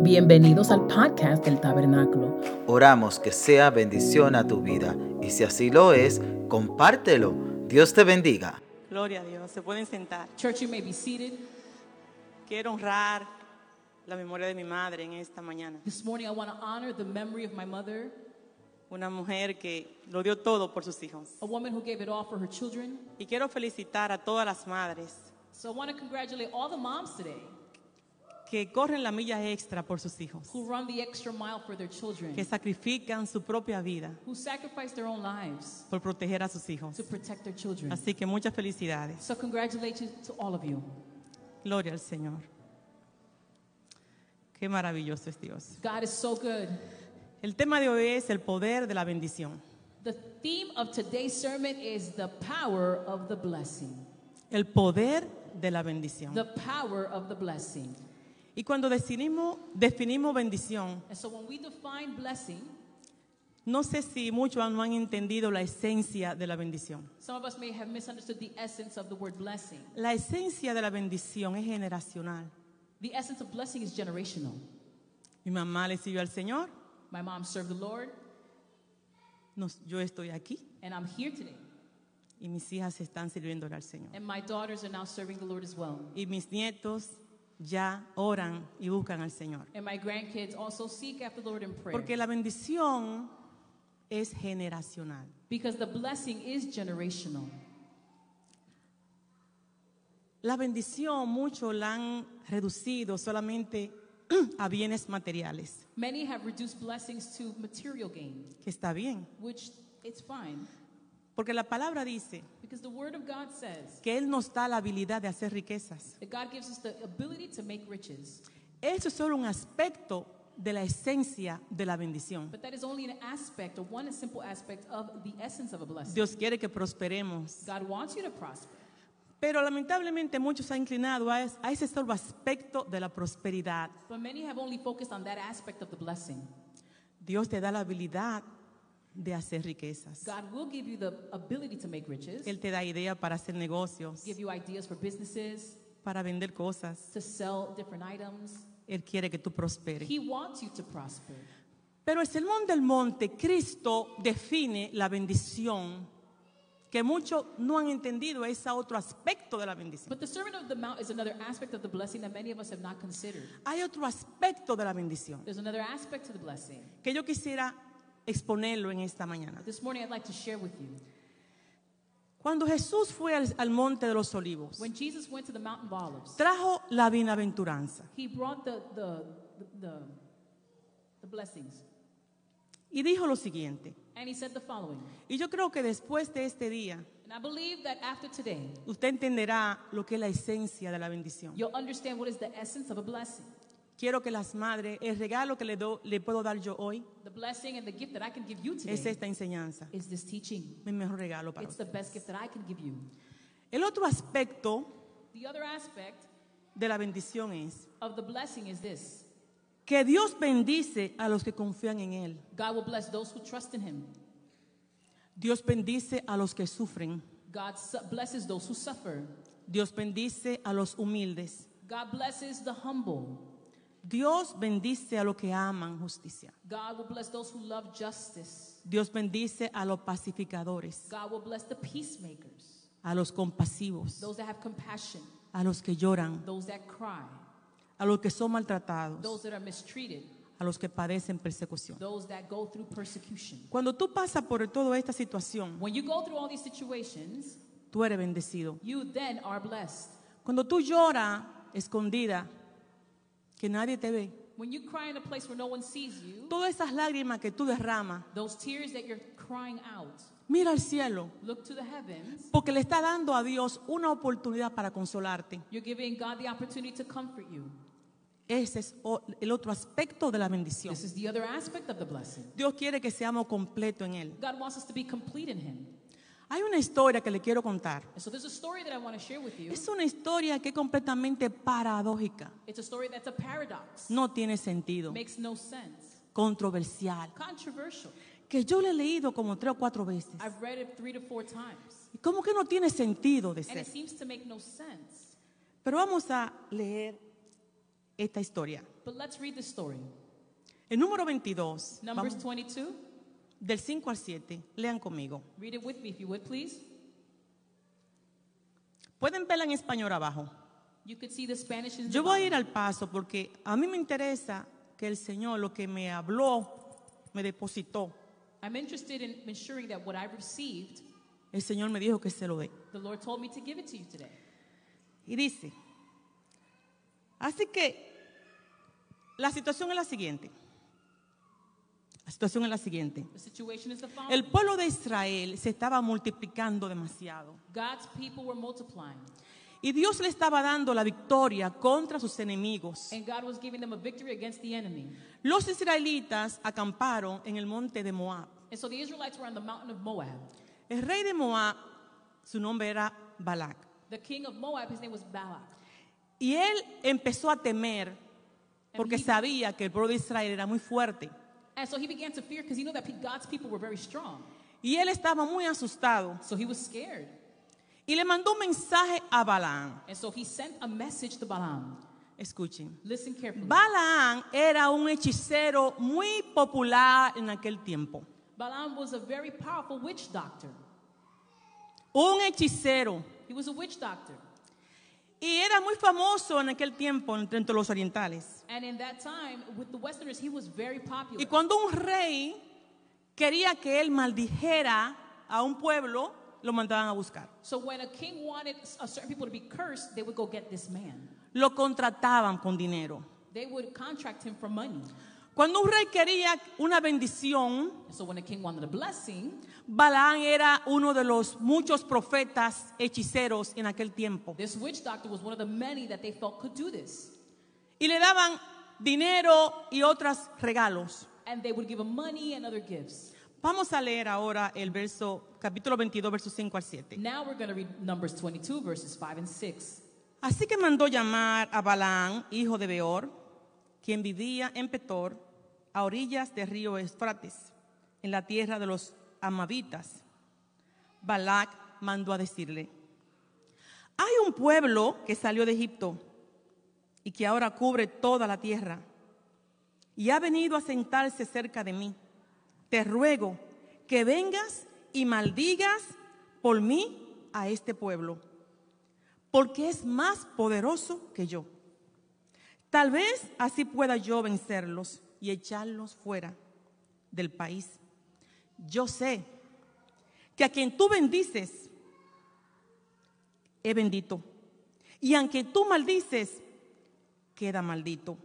Bienvenidos al podcast del Tabernáculo. Oramos que sea bendición a tu vida y si así lo es, compártelo. Dios te bendiga. Gloria a Dios. Se pueden sentar. Church, you may be seated. Quiero honrar la memoria de mi madre en esta mañana. This morning, I want to honor the memory of my mother, Una mujer que lo dio todo por sus hijos. a woman who gave it all for her children. Y quiero felicitar a todas las madres So I want to congratulate all the moms today que corren la milla extra por sus hijos, who run the extra mile for their children, que sacrifican su propia vida who sacrifice their own lives por proteger a sus hijos. to protect their children. Así que muchas felicidades. So congratulations to all of you. Gloria al Señor. Qué maravilloso es Dios. God is so good. El tema de hoy es el poder de la bendición. The theme of today's sermon is the power of the blessing. El poder de la bendición. The power of the blessing. Y cuando definimos, definimos bendición, And so when we define blessing, no sé si muchos no han entendido la esencia de la bendición. some of us may have misunderstood the essence of the word blessing. La esencia de la bendición es generacional. The essence of blessing is generational. Mi mamá le sirvió al Señor, My mom served the Lord, nos- yo estoy aquí and I'm here today. y mis hijas están sirviéndole al Señor. And my daughters are now serving the Lord as well. Y mis nietos ya oran y buscan al Señor. And my grandkids also seek after the Lord in prayer. Porque la bendición es generacional. because the blessing is generational. La bendición muchos la han reducido solamente a bienes materiales, Many have reduced blessings to material gain, que está bien. which it's fine. Porque la palabra dice Because the Word of God says que Él nos da la habilidad de hacer riquezas. that God gives us the ability to make riches. Eso es solo un aspecto de la esencia de la bendición. But that is only an aspect, or one simple aspect of the essence of a blessing. Dios quiere que prosperemos. God wants you to prosper. Pero lamentablemente muchos se han inclinado a, es- a ese solo aspecto de la prosperidad. But many have only focused on that aspect of the blessing. Dios te da la habilidad de hacer riquezas. God will give you the ability to make riches, Él te da idea para hacer negocios, give you ideas for businesses, para vender cosas. to sell different items. Él quiere que tú prosperes. He wants you to prosper. Pero el Sermón del Monte, Cristo define la bendición que muchos no han entendido ese otro aspecto de la bendición. But the Sermon of the Mount is another aspect of the blessing that many of us have not considered. Hay otro aspecto de la bendición There's another aspect to the blessing. que yo quisiera exponerlo en esta mañana. This morning I'd like to share with you. Cuando Jesús fue al, al monte de los olivos, When Jesus went to the Mountain of Olives, trajo la bienaventuranza he brought the, the, the, the blessings. y dijo lo siguiente. And he said the following. Y yo creo que después de este día, And I believe that after today, usted entenderá lo que es la esencia de la bendición. you'll understand what is the essence of a blessing. Quiero que las madres, el regalo que le, do- le puedo dar yo hoy The blessing and the gift that I can give you es today esta enseñanza. is this teaching. Mi mejor regalo para It's the best gift that I can give you. El otro aspecto The other aspect de la bendición es of the blessing is this que Dios bendice a los que confían en Él. God will bless those who trust in him. Dios bendice a los que sufren. God su- blesses those who suffer. Dios bendice a los humildes. God blesses the humble. Dios bendice a los que aman justicia. God will bless those who love justice. Dios bendice a los pacificadores, God will bless the peacemakers, a los compasivos, those that have compassion, a los que lloran, those that cry, a los que son maltratados, those that are mistreated, a los que padecen persecución. those that go through persecution. Cuando tú pasas por toda esta situación, When you go through all these situations, tú eres bendecido. you then are blessed. Cuando tú lloras escondida, que nadie te ve, When you cry in a place where no one sees you, todas esas lágrimas que tú derramas, those tears that you're crying out, mira al cielo, look to the heavens. porque le está dando a Dios una oportunidad para consolarte. You're giving God the opportunity to comfort you. Ese es o- el otro aspecto de la bendición. This is the other aspect of the blessing. Dios quiere que seamos completos en Él. God wants us to be complete in Him. Hay una historia que le quiero contar. So there's a story that I want to share with you. Es una historia que es completamente paradójica. It's a story that's a paradox. No tiene sentido. Makes no sense. Controversial. Controversial. Que yo le he leído como tres o cuatro veces. I've read it three to four times. Y como que no tiene sentido de And ser. it seems to make no sense. Pero vamos a leer esta historia. But let's read the story. El número 22, Numbers vamos- 22. Del 5 al 7, lean conmigo. Read it with me if you would, please. Pueden verla en español abajo. You could see the Spanish in the Yo voy a ir al paso porque a mí me interesa que el Señor lo que me habló, me depositó. I'm interested in ensuring that what I received, El Señor me dijo que se lo dé. the Lord told me to give it to you today. Y dice, así que la situación es la siguiente. La situación es la siguiente. El pueblo de Israel se estaba multiplicando demasiado. God's people were multiplying, Y Dios le estaba dando la victoria contra sus enemigos. and God was giving them a victory against the enemy. Los israelitas acamparon en el monte de Moab. And so the Israelites were on the mountain of Moab. El rey de Moab, su nombre era Balak. The king of Moab, his name was Balak. Y él empezó a temer porque he- sabía que el pueblo de Israel era muy fuerte. And so he began to fear because he knew that God's people were very strong. Y él estaba muy asustado. So he was scared. Y le mandó un mensaje a Balaam. And so he sent a message to Balaam. Escuchen. Listen carefully. Balaam era un hechicero muy popular en aquel tiempo. Balaam was a very powerful witch doctor. Un hechicero. He was a witch doctor. Y era muy famoso en aquel tiempo entre los orientales. And in that time, with the Westerners, he was very popular. Y cuando un rey quería que él maldijera a un pueblo, lo mandaban a buscar. So when a king wanted a certain people to be cursed, they would go get this man. Lo contrataban con dinero. They would contract him for money. Cuando un rey quería una bendición, so when a king wanted a blessing, Balaam era uno de los muchos profetas hechiceros en aquel tiempo. this witch doctor was one of the many that they felt could do this. Y le daban dinero y otros regalos. And they would give him money and other gifts. Vamos a leer ahora el verso, capítulo 22, versos 5 al 7. Now we're going to read Numbers 22, verses 5 and 6. Así que mandó llamar a Balaam, hijo de Beor, quien vivía en Petor, a orillas del río Eufrates, en la tierra de los amabitas. Balac mandó a decirle, hay un pueblo que salió de Egipto y que ahora cubre toda la tierra y ha venido a sentarse cerca de mí. Te ruego que vengas y maldigas por mí a este pueblo porque es más poderoso que yo. Tal vez así pueda yo vencerlos y echarlos fuera del país. Yo sé que a quien tú bendices, es bendito. Y aunque tú maldices, queda maldito.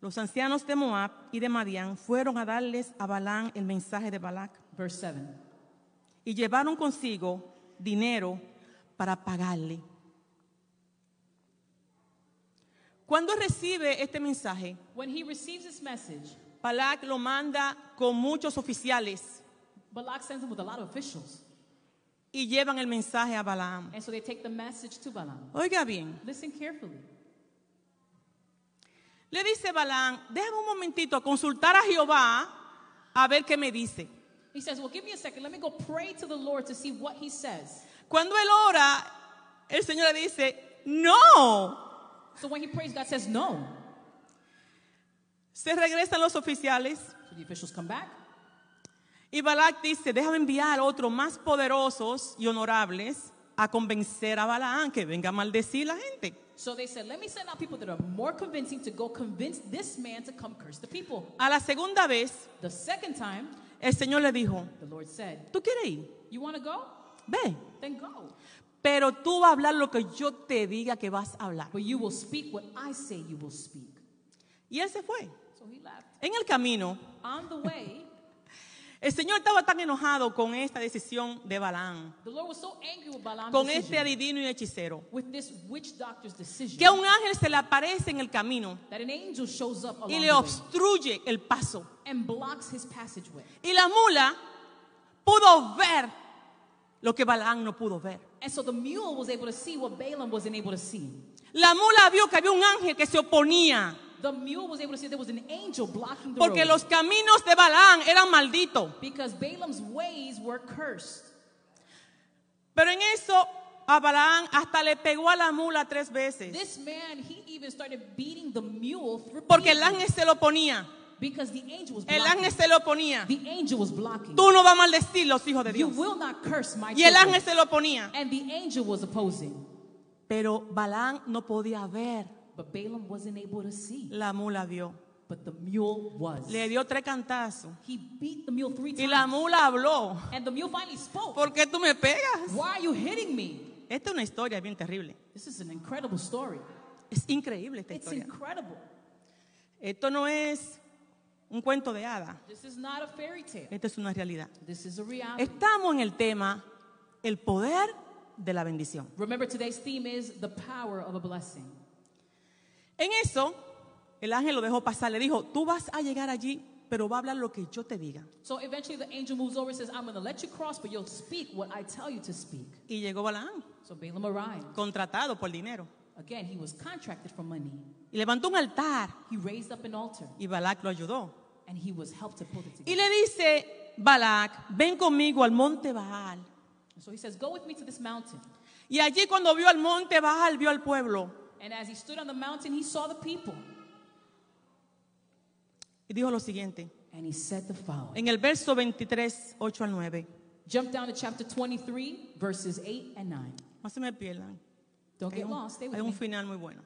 Los ancianos de Moab y de Madián fueron a darles a Balán el mensaje de Balac Verse 7. y llevaron consigo dinero para pagarle. Cuando recibe este mensaje, When he receives this message, Balak lo manda con muchos oficiales Balak sends him with a lot of officials. y llevan el mensaje a Balaam. And so they take the message to Balaam. Oiga bien, Listen carefully. Le dice Balaam, déjame un momentito a consultar a Jehová a ver qué me dice. He says, Well, give me a second. Let me go pray to the Lord to see what he says. Cuando él ora, el Señor le dice, no. So when he prays, God says, No. Se regresan los oficiales So the officials come back. y Balak dice, déjame enviar otros más poderosos y honorables a convencer a Balaam que venga a maldecir la gente. So they said, Let me send out people that are more convincing to go convince this man to come curse the people. A la segunda vez, The second time, el Señor le dijo, the Lord said, ¿tú quieres ir? You want to go? Ve. Then go. Pero tú vas a hablar lo que yo te diga que vas a hablar. But you will speak what I say you will speak. Y él se fue. So he left. En el camino, On the way, el Señor estaba tan enojado con esta decisión de Balaam, the Lord was so angry with Balaam's con este adivino y hechicero, with this witch doctor's decision, que un ángel se le aparece en el camino that an angel shows up along y the le obstruye el paso. and blocks his passageway. Y la mula pudo ver lo que Balaam no pudo ver. And so the mule was able to see what Balaam wasn't able to see. La mula vio que había un ángel que se oponía, The mule was able to see there was an angel blocking the porque road los caminos de Balaam eran malditos. because Balaam's ways were cursed. Pero en eso a Balaam hasta le pegó a la mula tres veces. This man, he even started beating the mule Porque el ángel se lo ponía. because the angel was El blocking. ángel se lo ponía. The angel was blocking. Tú no vas a maldecir los hijos de You Dios. will not curse my Y el ángel se lo ponía. And the angel was opposing. Pero Balaam no podía ver. But Balaam wasn't able to see. La mula vio. But the mule was. Le dio tres cantazos. He beat the mule three Y la times. mula habló. And the mule finally spoke. ¿Por qué tú me pegas? Why are you hitting me? Esta es una historia bien terrible. This is an incredible story. Es increíble esta It's historia. incredible. Esto no es un cuento de hada. This is not a fairy tale. Esto es una realidad. This is a reality. Estamos en el tema el poder de la bendición. Remember, today's theme is the power of a blessing. En eso, el ángel lo dejó pasar. Le dijo, tú vas a llegar allí, pero va a hablar lo que yo te diga. So eventually the angel moves over and says, I'm going to let you cross, but you'll speak what I tell you to speak. Y llegó Balaam, So Balaam arrived. contratado por dinero. Again, he was contracted for money. Y levantó un altar He raised up an altar y Balac lo ayudó. and he was helped to put it Y together. le dice, Balac, ven conmigo al monte Baal. So he says, Go with me to this mountain. Y allí cuando vio al monte Baal, vio al pueblo. And as he stood on the mountain, he saw the people. Y dijo lo siguiente, And he said the following. en el verso 23, 8 al 9. Jump down to chapter 23, verses 8 and 9. No se me pierdan. Don't Hay get un, lost. Stay with hay un me. final muy bueno.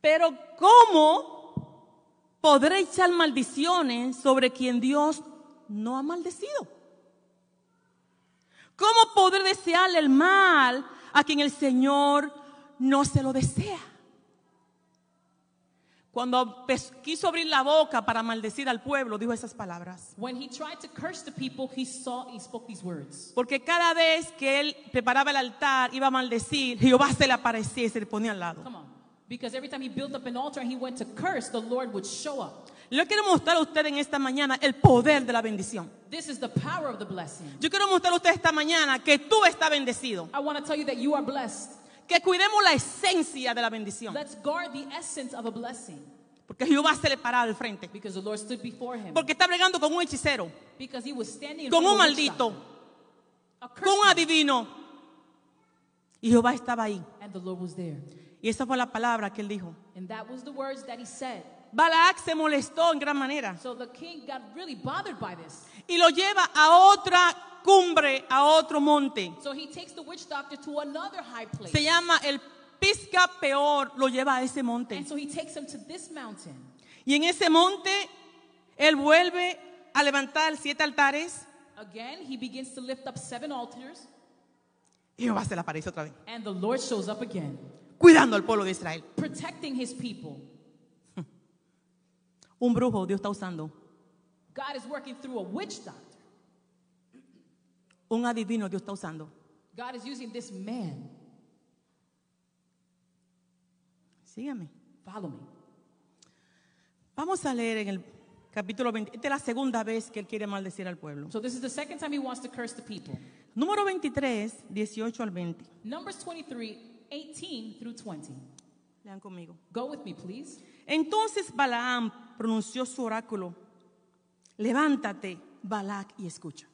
Pero ¿cómo podré echar maldiciones sobre quien Dios no ha maldecido? ¿Cómo podré desearle el mal a quien el Señor no se lo desea? Cuando quiso abrir la boca para maldecir al pueblo, dijo esas palabras. When he tried to curse the people, he saw he spoke these words. Porque cada vez que él preparaba el altar, iba a maldecir, Jehová se le aparecía y se le ponía al lado. Come on. Because every time he built up an altar and he went to curse, the Lord would show up. Yo quiero mostrar a usted en esta mañana el poder de la bendición. This is the power of the blessing. Yo quiero mostrar a usted esta mañana que tú estás bendecido. I want to tell you that you are blessed. Que cuidemos la esencia de la bendición. Let's guard the essence of a blessing. Porque Jehová se le paraba al frente. Because the Lord stood before him. Porque está bregando con un hechicero, Because he was standing in con un maldito, a con un adivino. Y Jehová estaba ahí. And the Lord was there. Y esa fue la palabra que él dijo. And that was the words that he said. Balac se molestó en gran manera So the king got really bothered by this. y lo lleva a otra cumbre, a otro monte. So he takes the witch doctor to another high place. Se llama el Pisca Peor, lo lleva a ese monte. And so he takes him to this mountain. Y en ese monte, él vuelve a levantar siete altares Again, he begins to lift up seven altars. y Jehová se le aparece otra vez, And the Lord shows up again, cuidando al pueblo de Israel. protecting his people. Un brujo Dios está usando, God is working through a witch doctor. un adivino Dios está usando. God is using this man. Sígame. Follow me. Vamos a leer en el capítulo 20. Esta es la segunda vez que él quiere maldecir al pueblo. So this is the second time he wants to curse the people. Número 23, 18 al 20. Numbers 23, 18 through 20. Lean conmigo. Go with me, please. Entonces Balaam pronunció su oráculo. Levántate, Balac, y escucha.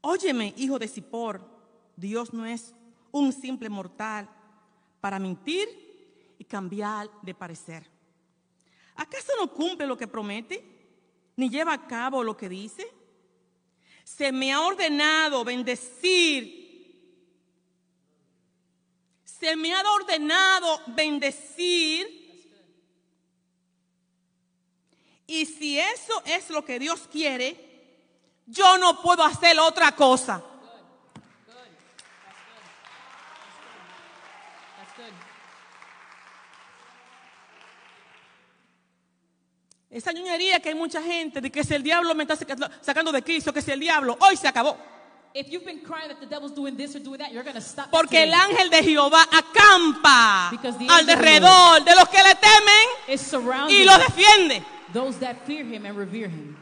Óyeme, hijo de Zippor, Dios no es un simple mortal para mentir y cambiar de parecer. ¿Acaso no cumple lo que promete? ¿Ni lleva a cabo lo que dice? Se me ha ordenado bendecir se me ha ordenado bendecir. Y si eso es lo que Dios quiere, yo no puedo hacer otra cosa. Esa ñoñería que hay mucha gente de que si el diablo me está saca- sacando de Cristo, que si el diablo, hoy se acabó. If you've been crying that the devil's doing this or doing that, you're going to stop. that Porque el ángel de Jehová acampa Because the al angel of the derredor de los que le temen y los defiende. those that fear him and revere him.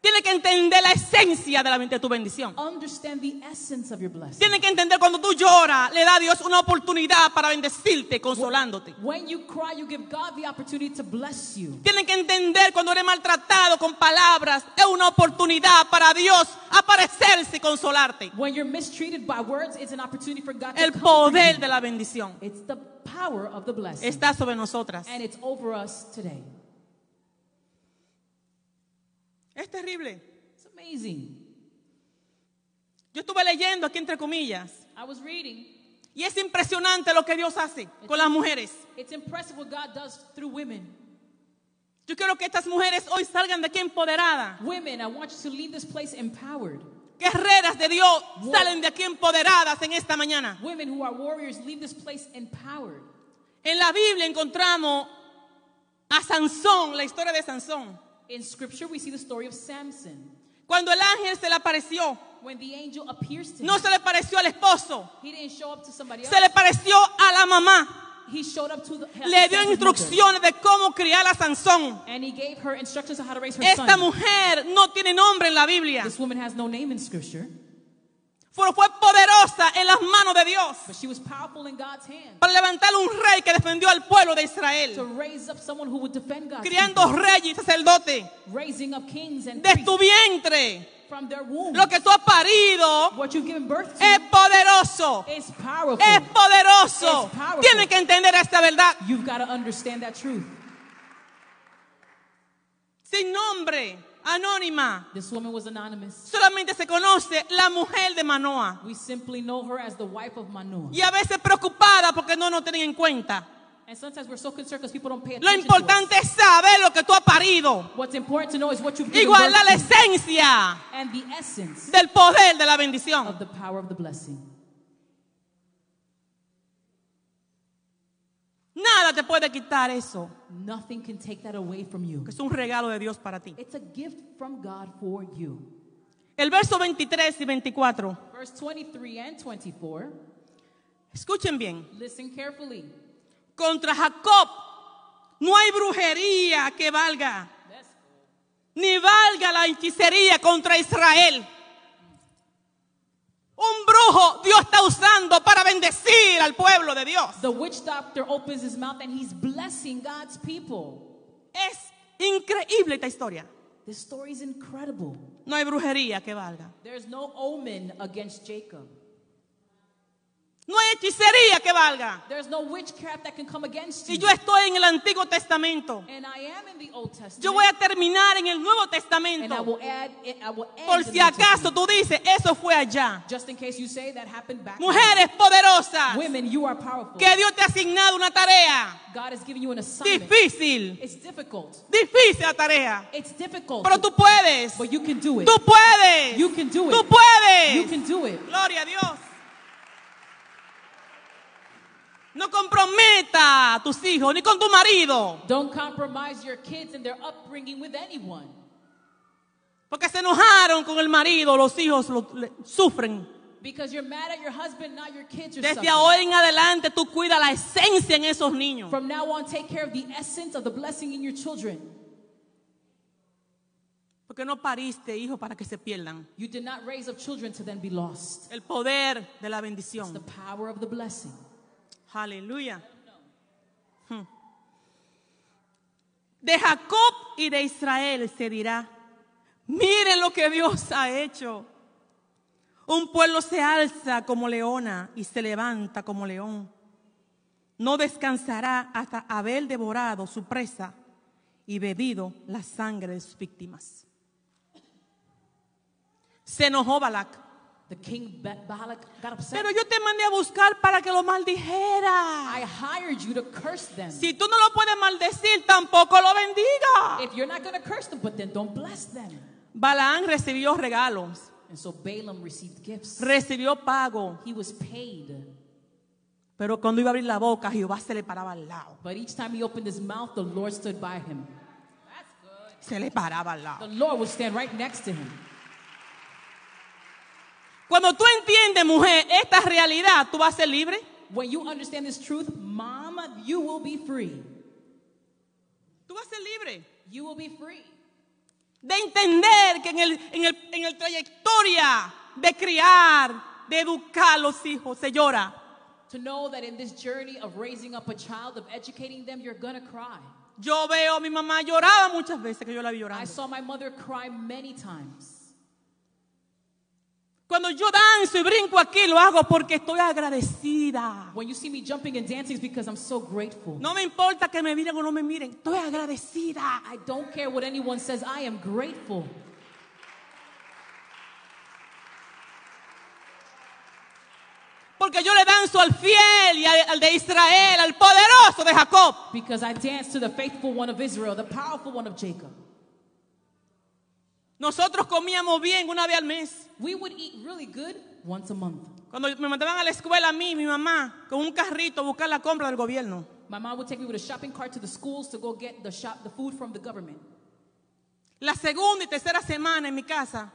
Tiene que entender la esencia de, la, de tu bendición. Understand the essence of your blessing. Tiene que entender cuando tú lloras, le da a Dios una oportunidad para bendecirte, consolándote. When you cry, you give God the opportunity to bless you. Tienen que entender cuando eres maltratado con palabras, es una oportunidad para Dios aparecerse y consolarte. When you're mistreated by words, it's an opportunity for God to El poder de la bendición It's the power of the blessing. está sobre nosotras. and it's over us today. Es terrible. It's amazing. Yo estuve leyendo aquí entre comillas I was reading. y es impresionante lo que Dios hace con las mujeres. It's impressive what God does through women. Yo quiero que estas mujeres hoy salgan de aquí empoderadas. Women, I want you to leave this place empowered. Guerreras de Dios salen de aquí empoderadas en esta mañana. Women who are warriors, leave this place empowered. En la Biblia encontramos a Sansón, la historia de Sansón. In scripture, we see the story of Samson. Cuando el ángel se le apareció, When the angel appears to him, no se le pareció al esposo, he didn't show up to somebody else. se le pareció a la mamá. He showed up to the Le dio instrucciones de cómo criar a Sansón. and he gave her instructions on how to raise her Esta son. mujer no tiene nombre en la Biblia, This woman has no name in scripture, pero fue poderosa en las manos de Dios but she was powerful in God's hand para levantar un rey que defendió al pueblo de to Israel, raise up someone who would defend God's criando reyes y sacerdotes de tu vientre. from their womb. Lo que tú has parido What you've given birth to es poderoso. is powerful. Es poderoso. It's powerful. Tiene que entender esta verdad. You've got to understand that truth. Sin nombre, anónima. This woman was anonymous. Solamente se conoce la mujer de Manoa. We simply know her as the wife of Manoah. Y a veces preocupada porque no nos tienen en cuenta. And sometimes we're so concerned because people don't pay Lo attention to us. importante es saber lo que tú has parido. What's important to know is what you've given Igual la esencia and the essence del poder de la bendición. of the power of the blessing. Nada te puede quitar eso. Nothing can take that away from you. Que es un regalo de Dios para ti. It's a gift from God for you. El verso 23 y 24. Verse 23 and 24. Escuchen bien. Listen carefully. Contra Jacob no hay brujería que valga. Ni valga la hechicería contra Israel. Un brujo Dios está usando para bendecir al pueblo de Dios. The witch doctor opens his mouth and he's blessing God's people. Es increíble esta historia. This story is incredible. No hay brujería que valga. There's no omen against Jacob. No hay hechicería que valga. No witchcraft that can come against you. Si yo estoy en el Antiguo Testamento, and I am in the Old Testament. yo voy a terminar en el Nuevo Testamento. will add, Por si acaso tú dices, eso fue allá. Just in case you say that happened back. Mujeres poderosas. Women, you are powerful. que Dios te ha asignado una tarea God has given you an assignment. difícil, It's difficult. difícil la tarea. It's difficult. Pero tú puedes, but you can do it. tú puedes, You can do it. tú puedes. You can do it. Gloria a Dios. No comprometa a tus hijos ni con tu marido, Don't compromise your kids and their upbringing with anyone. porque se enojaron con el marido, los hijos lo- le- sufren. Because you're mad at your husband, now your kids Desde suffering. ahora en adelante tú cuida la esencia en esos niños. From now on, take care of the essence of the blessing in your children. Porque no pariste hijos para que se pierdan. You did not raise up children to then be lost. El poder de la It's the bendición. power of the blessing. Aleluya. Hmm. De Jacob y de Israel se dirá, miren lo que Dios ha hecho. Un pueblo se alza como leona y se levanta como león. No descansará hasta haber devorado su presa y bebido la sangre de sus víctimas. Se enojó Balac. The king Ba- Balak got upset. Pero yo te mandé a buscar para que lo maldijera. I hired you to curse them. Si tú no lo puedes maldecir, tampoco lo bendiga. If you're not going to curse them, but then don't bless them. Balaán recibió regalos, And so Balaam received gifts. recibió pago, He was paid. pero cuando iba a abrir la boca, Jehová se le paraba al lado. But each time he opened his mouth, the Lord stood by him. Se le paraba al The lado. Lord would stand right next to him. Cuando tú entiendes, mujer, esta realidad, tú vas a ser libre. When you understand this truth, Mama, you will be free. Tú vas a ser libre. You will be free. de entender que en el, en el, en el trayectoria de criar, de educar a los hijos, se llora. To know that in this journey of raising up a child, of educating them, you're gonna cry. Yo veo a mi mamá lloraba muchas veces que yo la vi I llorando. saw my mother cry many times. Cuando yo danzo y brinco aquí lo hago porque estoy agradecida. When you see me jumping and dancing, it's because I'm so grateful. No me importa que me miren o no me miren, estoy agradecida. I don't care what anyone says, I am grateful. Porque yo le danzo al fiel y al, al de Israel, al poderoso de Jacob. Because I dance to the faithful one of Israel, the powerful one of Jacob. Nosotros comíamos bien una vez al mes. We would eat really good once a month. Cuando me mandaban a la escuela a mí, mi mamá, con un carrito a buscar la compra del gobierno. My mom would take me with a shopping cart to the schools to go get the shop, the food from the government. La segunda y tercera semana en mi casa,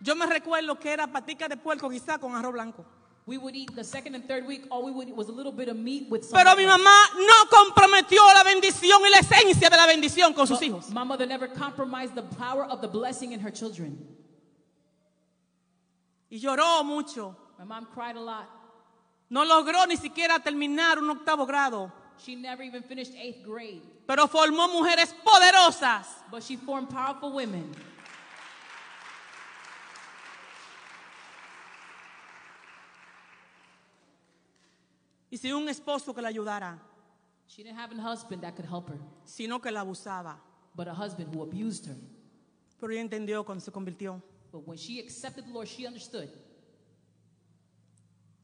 yo me recuerdo que era patica de puerco quizá con arroz blanco. We would eat the second and third week. All we would eat was a little bit of meat with some. Pero mi mamá no comprometió la bendición y la esencia de la bendición con sus hijos. My mother never compromised the power of the blessing in her children. Y lloró mucho. My mom cried a lot. No logró ni siquiera terminar un octavo grado. She never even finished eighth grade, Pero formó mujeres poderosas. but she formed powerful women. Y sin un esposo que la ayudara, She didn't have a husband that could help her, sino que la abusaba. but a husband who abused her. Pero ella entendió cuando se convirtió. But when she accepted the Lord, she understood.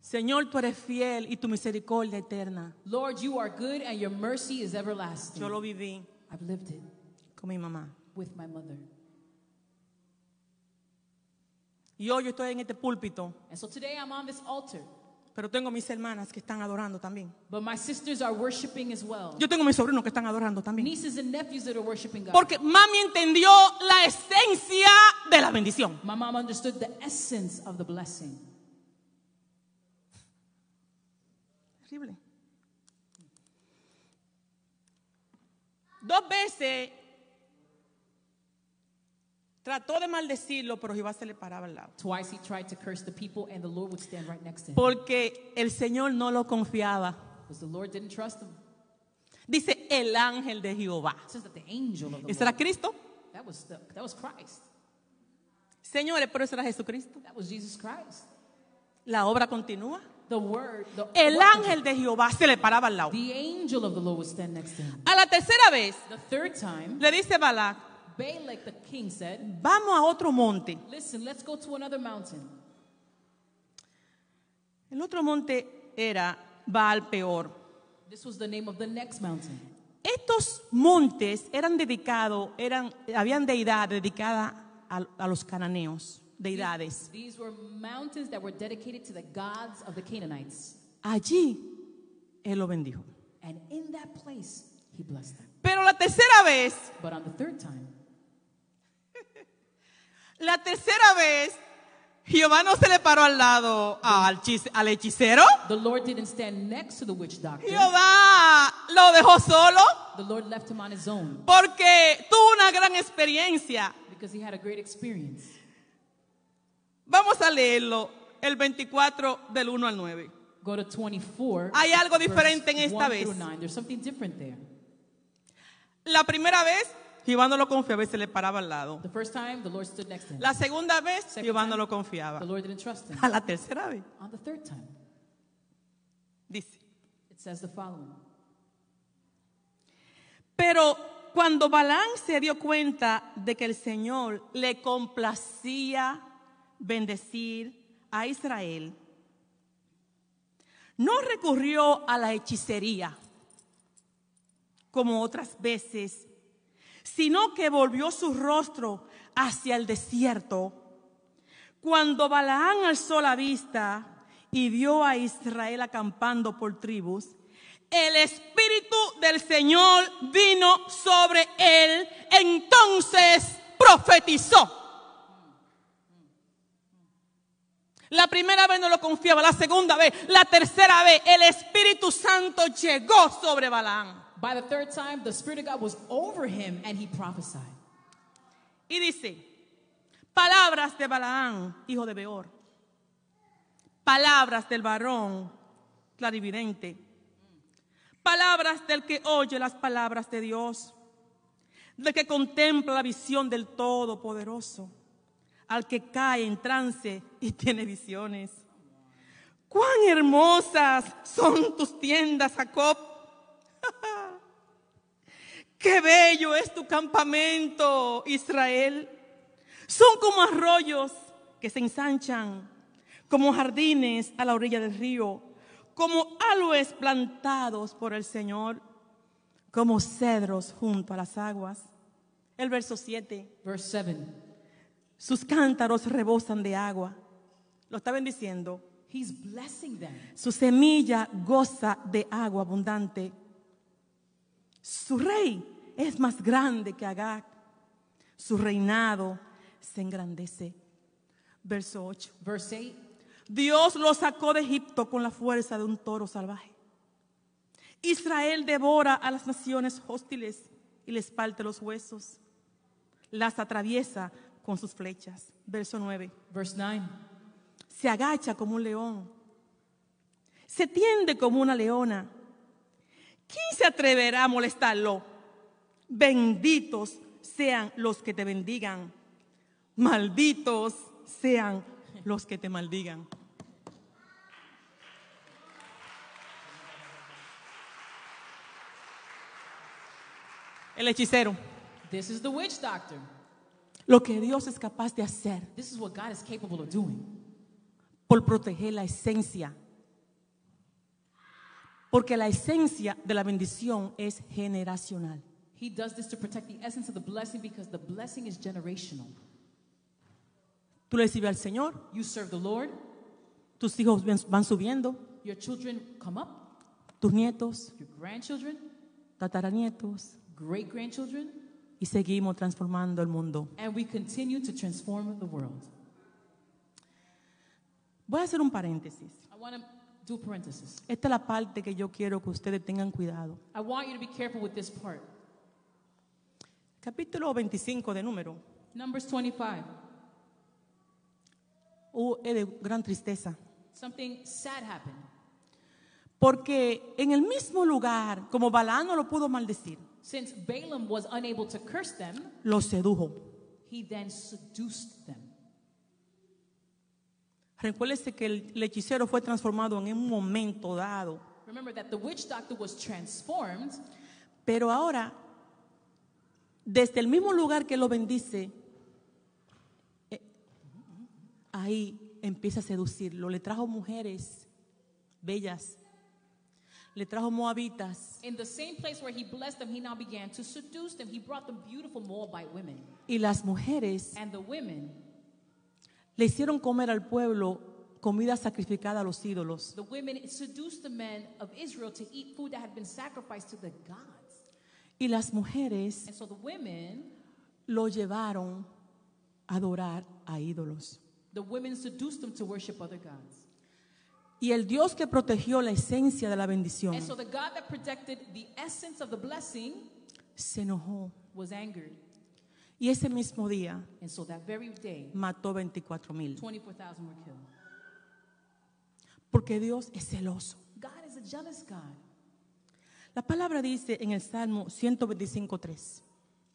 Señor, tú eres fiel y tu misericordia eterna. Lord, you are good and your mercy is everlasting. Yo lo viví I've lived it con mi mamá. with my mother. Y hoy yo estoy en este púlpito, And so today I'm on this altar, pero tengo mis hermanas que están adorando también. but my sisters are worshiping as well. Yo tengo mis sobrinos que están adorando también. Nieces and nephews that are worshiping God. Porque mami entendió la esencia de la bendición. My mom understood the essence of the blessing. Terrible. Dos veces trató de maldecirlo, pero Jehová se le paraba al lado. Twice he tried to curse the people, and the Lord would stand right next to him. Porque el Señor no lo confiaba. Because the Lord didn't trust him. Dice el ángel de Jehová. It says that the angel of the ¿Ese era Lord, Cristo? that was, the, that was Christ. Señores, pero ese era Jesucristo. That was Jesus Christ. La obra continúa. The word, the, El ángel de Jehová se le paraba al lado. the angel of the Lord would stand next to him. A la tercera vez The third time, le dice Balac, Balak the king said, vamos a otro monte. Listen, let's go to another mountain. El otro monte era Baal Peor. This was the name of the next mountain. Estos montes eran dedicados, eran, habían deidad dedicada a, a los cananeos, deidades. These were mountains that were dedicated to the gods of the Canaanites. Allí él lo bendijo. And in that place, he blessed them. Pero la tercera vez, But on the third time, la tercera vez, Jehová no se le paró al lado al, al hechicero. the Lord didn't stand next to the witch doctor. Jehová lo dejó solo The Lord left him on his own porque tuvo una gran experiencia. because he had a great experience. Vamos a leerlo, el 24 del 1 al 9. Go to 24. Hay algo diferente en esta 1 vez. through 9. There's something different there. La primera vez, Jehová no lo confiaba y se le paraba al lado. The first time, the Lord stood next to him. La segunda vez, Second Jehová time, no lo confiaba. The Lord didn't trust him. A la tercera vez, On the third time, dice. it says the following. Pero cuando Balán se dio cuenta de que el Señor le complacía bendecir a Israel, no recurrió a la hechicería como otras veces, sino que volvió su rostro hacia el desierto. Cuando Balaán alzó la vista y vio a Israel acampando por tribus, el Espíritu del Señor vino sobre él, entonces profetizó. La primera vez no lo confiaba, la segunda vez, la tercera vez, el Espíritu Santo llegó sobre Balaán. By the third time, the Spirit of God was over him and he prophesied. Y dice, palabras de Balaán, hijo de Beor, palabras del varón clarividente, palabras del que oye las palabras de Dios, del que contempla la visión del Todopoderoso, al que cae en trance y tiene visiones. Cuán hermosas son tus tiendas, Jacob. Qué bello es tu campamento, Israel. Son como arroyos que se ensanchan, como jardines a la orilla del río, como aloes plantados por el Señor, como cedros junto a las aguas. El verso 7. Verse 7. Sus cántaros rebosan de agua. Lo está bendiciendo. He's blessing them. Su semilla goza de agua abundante. Su rey es más grande que Agag. Su reinado se engrandece. Verso 8. Verse 8. Dios lo sacó de Egipto con la fuerza de un toro salvaje. Israel devora a las naciones hostiles y les parte los huesos. Las atraviesa con sus flechas. Verso 9. Verse 9. Se agacha como un león. Se tiende como una leona. ¿Quién se atreverá a molestarlo? Benditos sean los que te bendigan. Malditos sean los que te maldigan. El hechicero. This is the witch doctor. Lo que Dios es capaz de hacer This is what God is capable of doing. por proteger la esencia. Porque la esencia de la bendición es generacional. He does this to protect the essence of the blessing because the blessing is generational. Tú le recibes al Señor, You serve the Lord, tus hijos van subiendo, your children come up, tus nietos, your grandchildren, tataranietos, great grandchildren, y seguimos transformando el mundo. and we continue to transform the world. Voy a hacer un paréntesis. I want to do parenthesis. Esta es la parte que yo quiero que ustedes tengan cuidado. I want you to be careful with this part. Capítulo 25 de número Numbers 25. uh, es de gran tristeza. Something sad happened. Porque en el mismo lugar, como Balaam no lo pudo maldecir, Since Balaam was unable to curse them, lo sedujo. he then seduced them. Recuérdese que el, el hechicero fue transformado en un momento dado. Remember that the witch doctor was transformed, Pero ahora, desde el mismo lugar que lo bendice, eh, ahí empieza a seducirlo. Le trajo mujeres bellas, le trajo moabitas in the same place where he blessed them, he now began to seduce them. He brought them beautiful Moabite women. y las mujeres And the women, le hicieron comer al pueblo comida sacrificada a los ídolos. the women seduced the men of Israel to eat food that had been sacrificed to the gods. Y las mujeres And so the women, lo llevaron a adorar a ídolos. the women seduced them to worship other gods. Y el Dios que protegió la esencia de la bendición And so the God that protected the essence of the blessing se enojó. was angered. Y ese mismo día And so that very day, mató 24 mil. 24,000 were killed. Porque Dios es celoso. God is a jealous God. La palabra dice en el Salmo 125.3.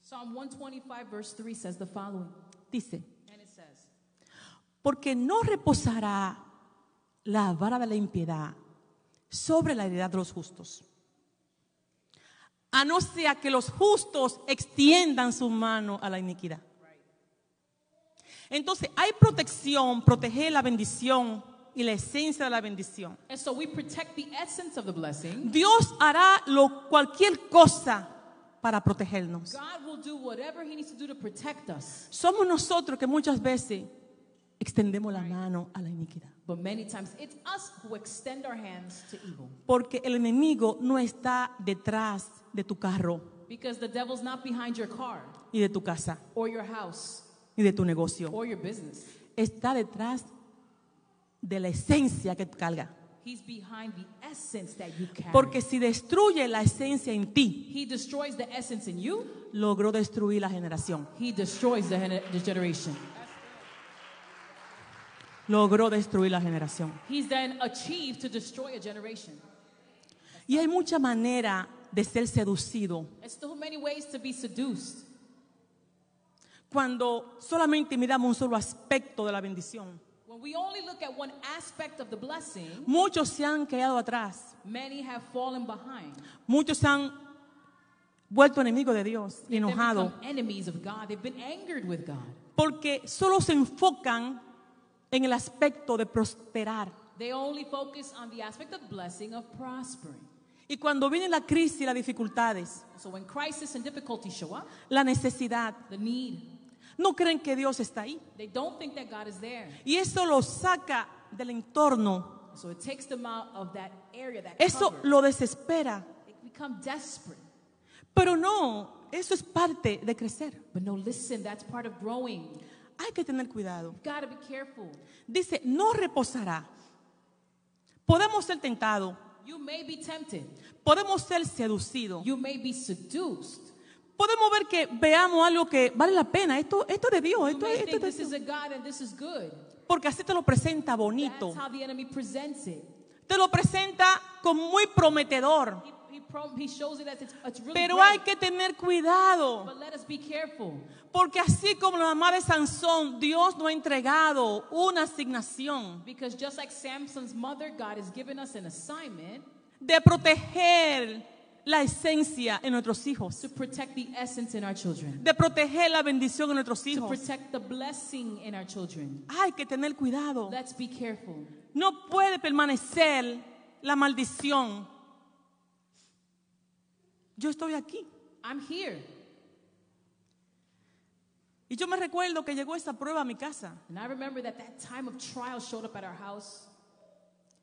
Psalm 125, verse 3 says the following. Dice, And it says, porque no reposará la vara de la impiedad sobre la heredad de los justos. A no sea que los justos extiendan su mano a la iniquidad. Entonces hay protección, proteger la bendición y la esencia de la bendición. And so we protect the essence of the blessing. Dios hará lo, cualquier cosa para protegernos. God will do whatever He needs to do to protect us. Somos nosotros que muchas veces extendemos la mano a la iniquidad. But many times it's us who extend our hands to evil. Porque el enemigo no está detrás de tu carro, Because the devil's not behind your car ni de tu casa, or your house ni de tu negocio. or your business. Está detrás de la esencia que carga. He's behind the essence that you carry. Porque si destruye la esencia en ti, he destroys the essence in you, logró destruir la generación. he destroys the, gener- the generation. Logró destruir la generación. He's then achieved to destroy a generation. Y hay mucha manera de ser seducido There's still many ways to be seduced. cuando solamente miramos un solo aspecto de la bendición. We only look at one aspect of the blessing, Muchos se han quedado atrás. many have fallen behind. Muchos se han vuelto enemigos de Dios y enojados porque solo se enfocan en el aspecto de prosperar. They only focus on the aspect of blessing, of prospering. Y cuando viene la crisis y las dificultades, So when crisis and difficulty show up, la necesidad, the need, no creen que Dios está ahí. they don't think that God is there. Y eso los saca del entorno. So it takes them out of that area, that Eso cover. lo desespera. They become desperate. Pero no, eso es parte de crecer. But no, listen, that's part of growing. Hay que tener cuidado. You've got to be careful. Dice, no reposará. Podemos ser tentados, You may be tempted. podemos ser seducidos, You may be seduced. Podemos ver que veamos algo que vale la pena. Esto, esto es de Dios, esto, esto de Dios. Porque así te lo presenta bonito. Te lo presenta como muy prometedor. Pero hay que tener cuidado. Porque así como la mamá de Sansón, Dios nos ha entregado una asignación Because just like Samson's mother, God has given us an assignment de proteger la esencia en nuestros hijos, to protect the essence in our children, de proteger la bendición en nuestros to hijos. protect the blessing in our children. Hay que tener cuidado. Let's be careful. No puede permanecer la maldición. Yo estoy aquí. I'm here. Y yo me recuerdo que llegó esa prueba a mi casa. And I remember that that time of trial showed up at our house.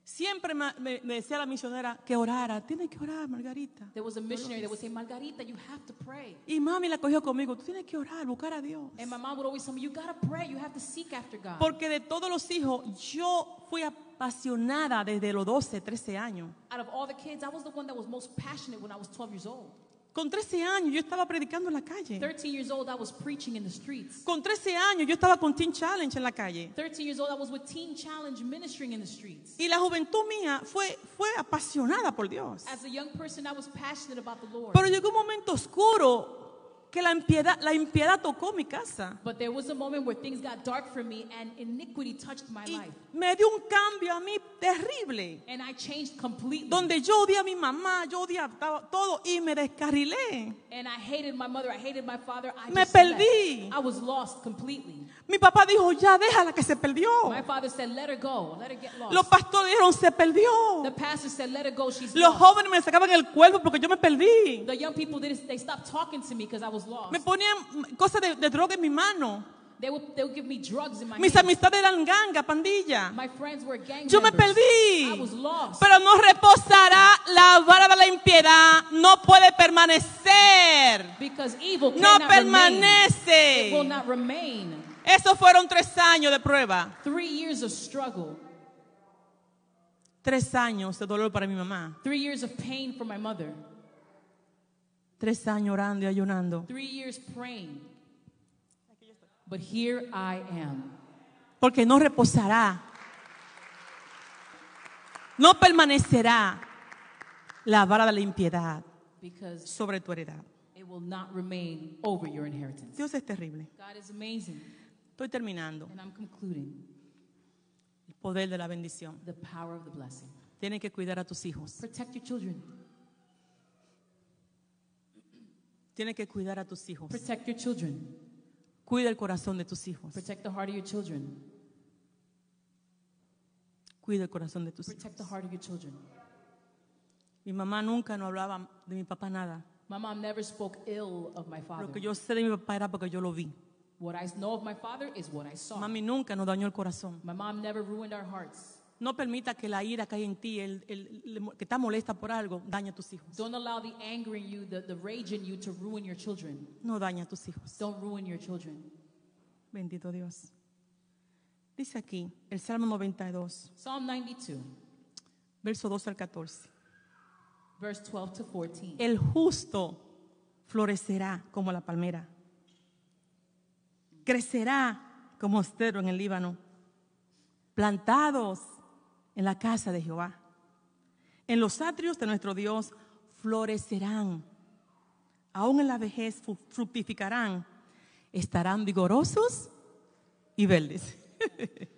Siempre me, decía la misionera que orara. Tiene que orar, Margarita. There was a missionary that would say, Margarita, you have to pray. Y mami la cogió conmigo. Tú tienes que orar, buscar a Dios. And my mom would always tell me, you gotta pray, you have to seek after God. Porque de todos los hijos, yo fui apasionada desde los 12, 13 años. Out of all the kids, I was the one that was most passionate when I was 12 years old. Con 13 años yo estaba predicando en la calle. 13 years old, I was preaching in the streets. Con 13 años yo estaba con Teen Challenge en la calle. 13 years old, I was with Teen Challenge ministering in the streets. Y la juventud mía fue, fue apasionada por Dios. As a young person, I was passionate about the Lord. Pero llegó un momento oscuro que la impiedad, la impiedad tocó mi casa. But there was a moment where things got dark for me and iniquity touched my Y life. Me dio un cambio a mí terrible. And I changed completely. Donde yo odié a mi mamá, yo odiaba todo y me descarrilé. And I hated my mother, I hated my father. I Me perdí. I was lost completely. Mi papá dijo, ya déjala que se perdió. My father said, let her go, let her get lost. Los pastores dijeron, se perdió. The pastor said, let her go, she's Los jóvenes me sacaban el cuerpo porque yo me perdí. The young people, they stopped talking to me because I was lost. Me ponían cosas de, de droga en mi mano. They would, they would give me drugs in my Mis hand. amistades eran ganga, pandilla. My friends were gang Yo me members. perdí. I was lost. Pero no reposará la vara de la impiedad. No puede permanecer. because evil No cannot remain. It will permanece. not remain. Esos fueron tres años de prueba. Three years of struggle. Tres años de dolor para mi mamá. Three years of pain for my mother. Tres años orando y ayunando. Three years praying. But here I am. Porque no reposará. No permanecerá la vara de la impiedad Because sobre tu heredad. it will not remain over your inheritance. Dios es terrible. God is amazing. Estoy terminando. And I'm concluding El poder de la bendición. the power of the blessing. Tienes que cuidar a tus hijos. Protect your children. Tienes que cuidar a tus hijos. Protect your children. Cuida el corazón de tus hijos. Protect the heart of your children. Cuida el corazón de tus hijos. Protect the heart of your children. Mi mamá nunca no hablaba de mi papá nada. My mom never spoke ill of my father. Lo que yo sé de mi papá era porque yo lo vi. What I know of my father is what I saw. Mami nunca nos dañó el corazón. My mom never ruined our hearts. No permita que la ira que hay en ti, el, el- el- que está molesta por algo, dañe a tus hijos. Don't allow the anger in you, the, the rage in you to ruin your children. No dañe a tus hijos. Don't ruin your children. Bendito Dios. Dice aquí, el Salmo 92. Psalm 92. verso 12 al 14. Verse 12 to 14. El justo florecerá como la palmera. Crecerá como estero en el Líbano. Plantados en la casa de Jehová. En los atrios de nuestro Dios florecerán. Aún en la vejez fructificarán. Estarán vigorosos y verdes.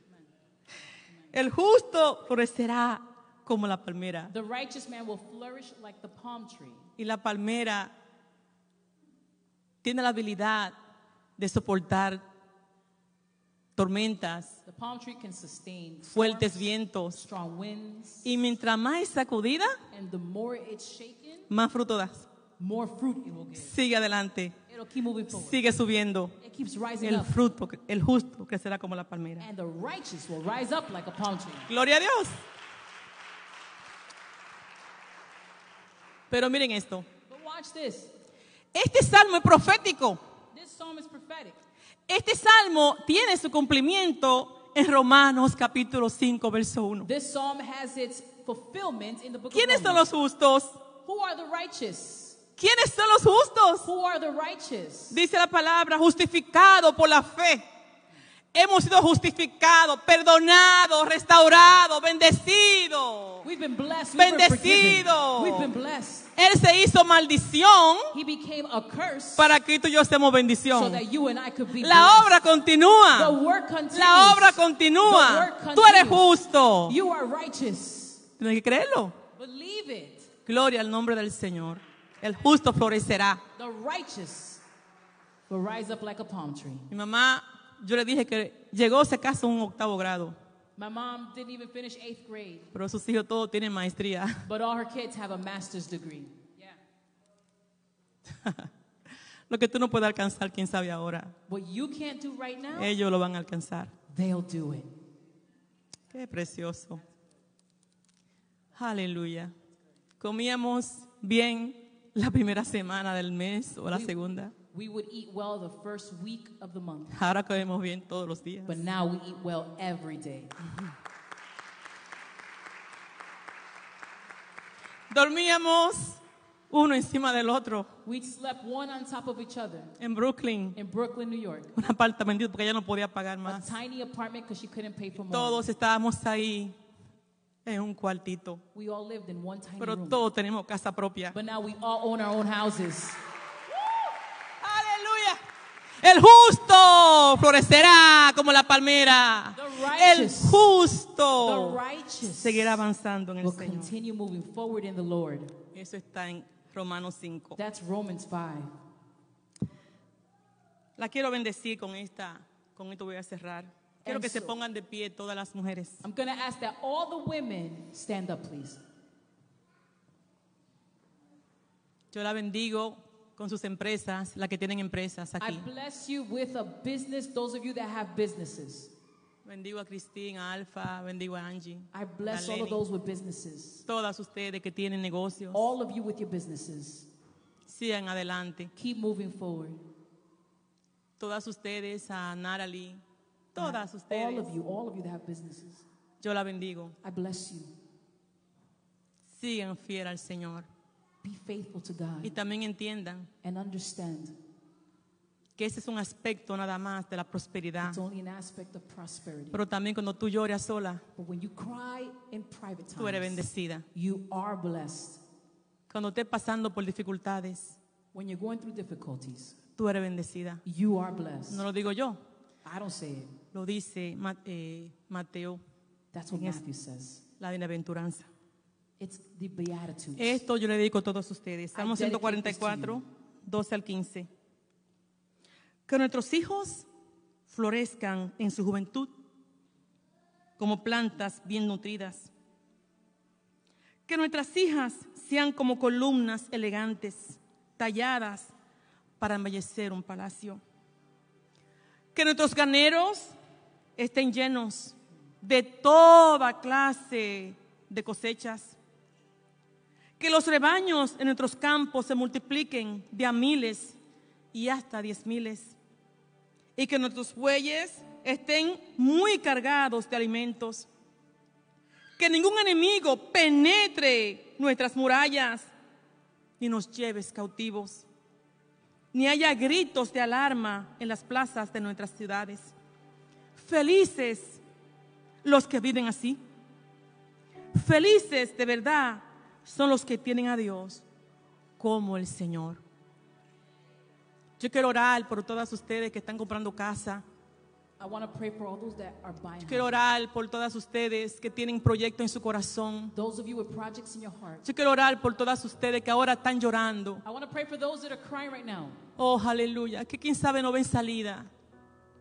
El justo florecerá como la palmera. The righteous man will flourish like the palm tree. Y la palmera tiene la habilidad de soportar tormentas, The palm tree can sustain fuertes vientos. strong winds, Y mientras más es sacudida, and the more it's shaken, más fruto das. more fruit it will give. Sigue adelante, It'll keep moving forward. sigue subiendo. It keeps rising El fruto, el justo crecerá como la palmera. And the righteous will rise up like a palm tree. Gloria a Dios. Pero miren esto. Este salmo es profético. Este salmo tiene su cumplimiento en Romanos capítulo 5, verso 1. This psalm has its fulfillment in the book ¿Quiénes of son Romans. los justos? Who are the righteous? ¿Quiénes son los justos? Who are the righteous? Dice la palabra, justificado por la fe. Hemos sido justificados, perdonados, restaurados, bendecidos. We've been blessed. We've been forgiven. Bendecido. We've been blessed. Él se hizo maldición He became a curse para que tú y yo so bendición. that you and I could be La obra continúa. The work continues. La obra The continúa. work Tú eres justo. You are righteous. Tienes que creerlo. Believe it. Gloria al nombre del Señor. El justo florecerá. The righteous will rise up like a palm tree. Mi mamá, yo le dije que llegó se casa un octavo grado, My mom didn't even finish eighth grade, pero sus hijos todos tienen maestría. but all her kids have a master's degree. Lo que tú no puedes alcanzar, quién sabe ahora. What you can't do right now, Ellos lo van a alcanzar. they'll do it. Qué precioso. Aleluya. Comíamos bien la primera semana del mes o la segunda. We would eat well the first week of the month, Ahora comemos bien todos los días. but now we eat well every day. Dormíamos uno encima del otro We slept one on top of each other en Brooklyn. in Brooklyn, New York. Un apartamento porque ella no podía pagar A más. tiny apartment because she couldn't pay for more. Todos estábamos ahí en un cuartito. We all lived in one tiny Pero room. todos tenemos casa propia. But now we all own our own houses. El justo florecerá como la palmera. El justo seguirá avanzando en el Señor. continue moving forward in the Lord. Eso está en Romanos 5. That's Romans 5. La quiero bendecir con esta, con esto voy a cerrar. Quiero que se pongan de pie todas las mujeres. I'm going to ask that all the women stand up, please. Yo la bendigo con sus empresas, las que tienen empresas I aquí. bless you with a business, those of you that have businesses. Bendigo a Cristina, a Alfa, bendigo a Angie. I bless all of those with businesses. Todas ustedes que tienen negocios, All of you with your businesses. sigan adelante. Keep moving forward. Todas ustedes, a Natalie, todas All ustedes, of you, all of you that have businesses. yo la bendigo. I bless you. Sigan fiel al Señor. Be faithful to Y God también entiendan and understand que ese es un aspecto nada más de la prosperidad. it's only an aspect of prosperity. Pero también cuando tú lloras sola, But when you cry in private tú eres times, bendecida. you are blessed. Cuando estés pasando por dificultades, When you're going through difficulties, tú eres bendecida. you are blessed. No lo digo yo, I don't say it. lo dice Ma- eh, Mateo, That's what Yes. Matthew says. la bienaventuranza. It's the Beatitudes. Esto yo le dedico a todos ustedes. Salmo I dedicate 144, 12 al 15. Que nuestros hijos florezcan en su juventud como plantas bien nutridas. Que nuestras hijas sean como columnas elegantes, talladas para embellecer un palacio. Que nuestros graneros estén llenos de toda clase de cosechas. Que los rebaños en nuestros campos se multipliquen de a miles y hasta diez miles. Y que nuestros bueyes estén muy cargados de alimentos. Que ningún enemigo penetre nuestras murallas ni nos lleves cautivos. Ni haya gritos de alarma en las plazas de nuestras ciudades. Felices los que viven así. Felices de verdad son los que tienen a Dios como el Señor. Yo quiero orar por todas ustedes que están comprando casa. I want to pray for all those that are buying. Yo quiero orar por todas ustedes que tienen proyectos en su corazón. Those of you with projects in your heart. Yo quiero orar por todas ustedes que ahora están llorando. Oh, aleluya. Que quién sabe no ven salida.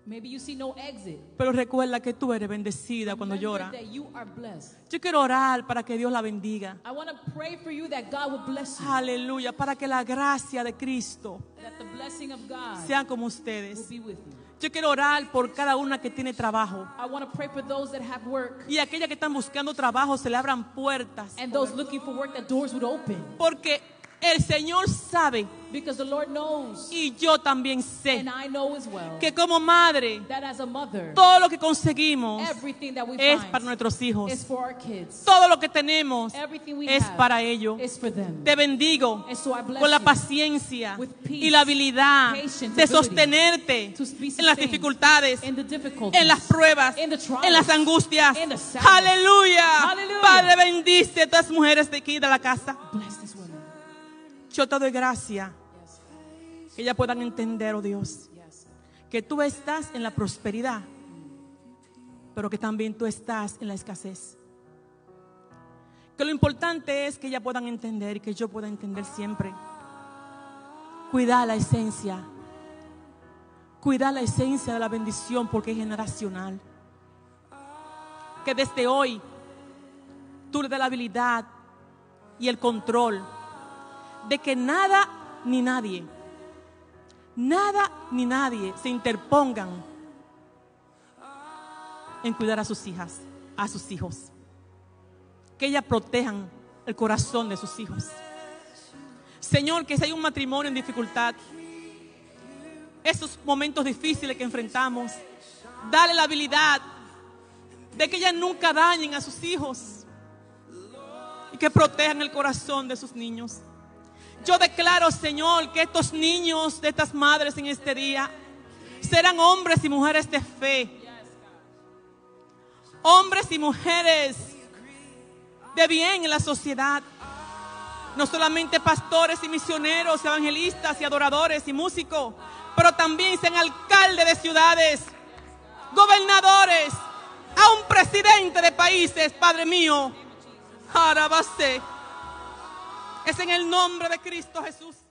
Maybe you see no exit. Pero recuerda que tú eres bendecida cuando llora. that you are blessed. Yo quiero orar para que Dios la bendiga. I want to pray for you that God will bless you. Aleluya. Para que la gracia de Cristo That the blessing of God sea como ustedes. be with you. Yo quiero orar por cada una que tiene trabajo. I want to pray for those that have work Y aquellas que están buscando trabajo se le abran puertas. and those looking for work that doors would open. Porque el Señor sabe Because the Lord knows, y yo también sé and I know as well, que como madre that as a mother, todo lo que conseguimos everything that we es para nuestros hijos. is for our kids. Todo lo que tenemos es para ellos. Te bendigo so con la paciencia peace, y la habilidad patience, de sostenerte en las dificultades, en las pruebas, trials, en las angustias. Aleluya. Padre, bendice a estas mujeres de aquí de la casa. Yo te doy gracias Yes, que ellas puedan entender, oh Dios, que tú estás en la prosperidad, pero que también tú estás en la escasez. Que lo importante es que ellas puedan entender y que yo pueda entender siempre. Cuidar la esencia. Cuidar la esencia de la bendición porque es generacional. Que desde hoy tú le des la habilidad y el control de que nada ni nadie nada ni nadie se interpongan en cuidar a sus hijas, a sus hijos. Que ellas protejan el corazón de sus hijos. Señor, que si hay un matrimonio en dificultad, esos momentos difíciles que enfrentamos, dale la habilidad de que ellas nunca dañen a sus hijos y que protejan el corazón de sus niños. Yo declaro, Señor, que estos niños de estas madres en este día serán hombres y mujeres de fe. Hombres y mujeres de bien en la sociedad. No solamente pastores y misioneros, evangelistas y adoradores y músicos, pero también sean alcaldes de ciudades, gobernadores, a un presidente de países, Padre mío. Arabase. Es en el nombre de Cristo Jesús.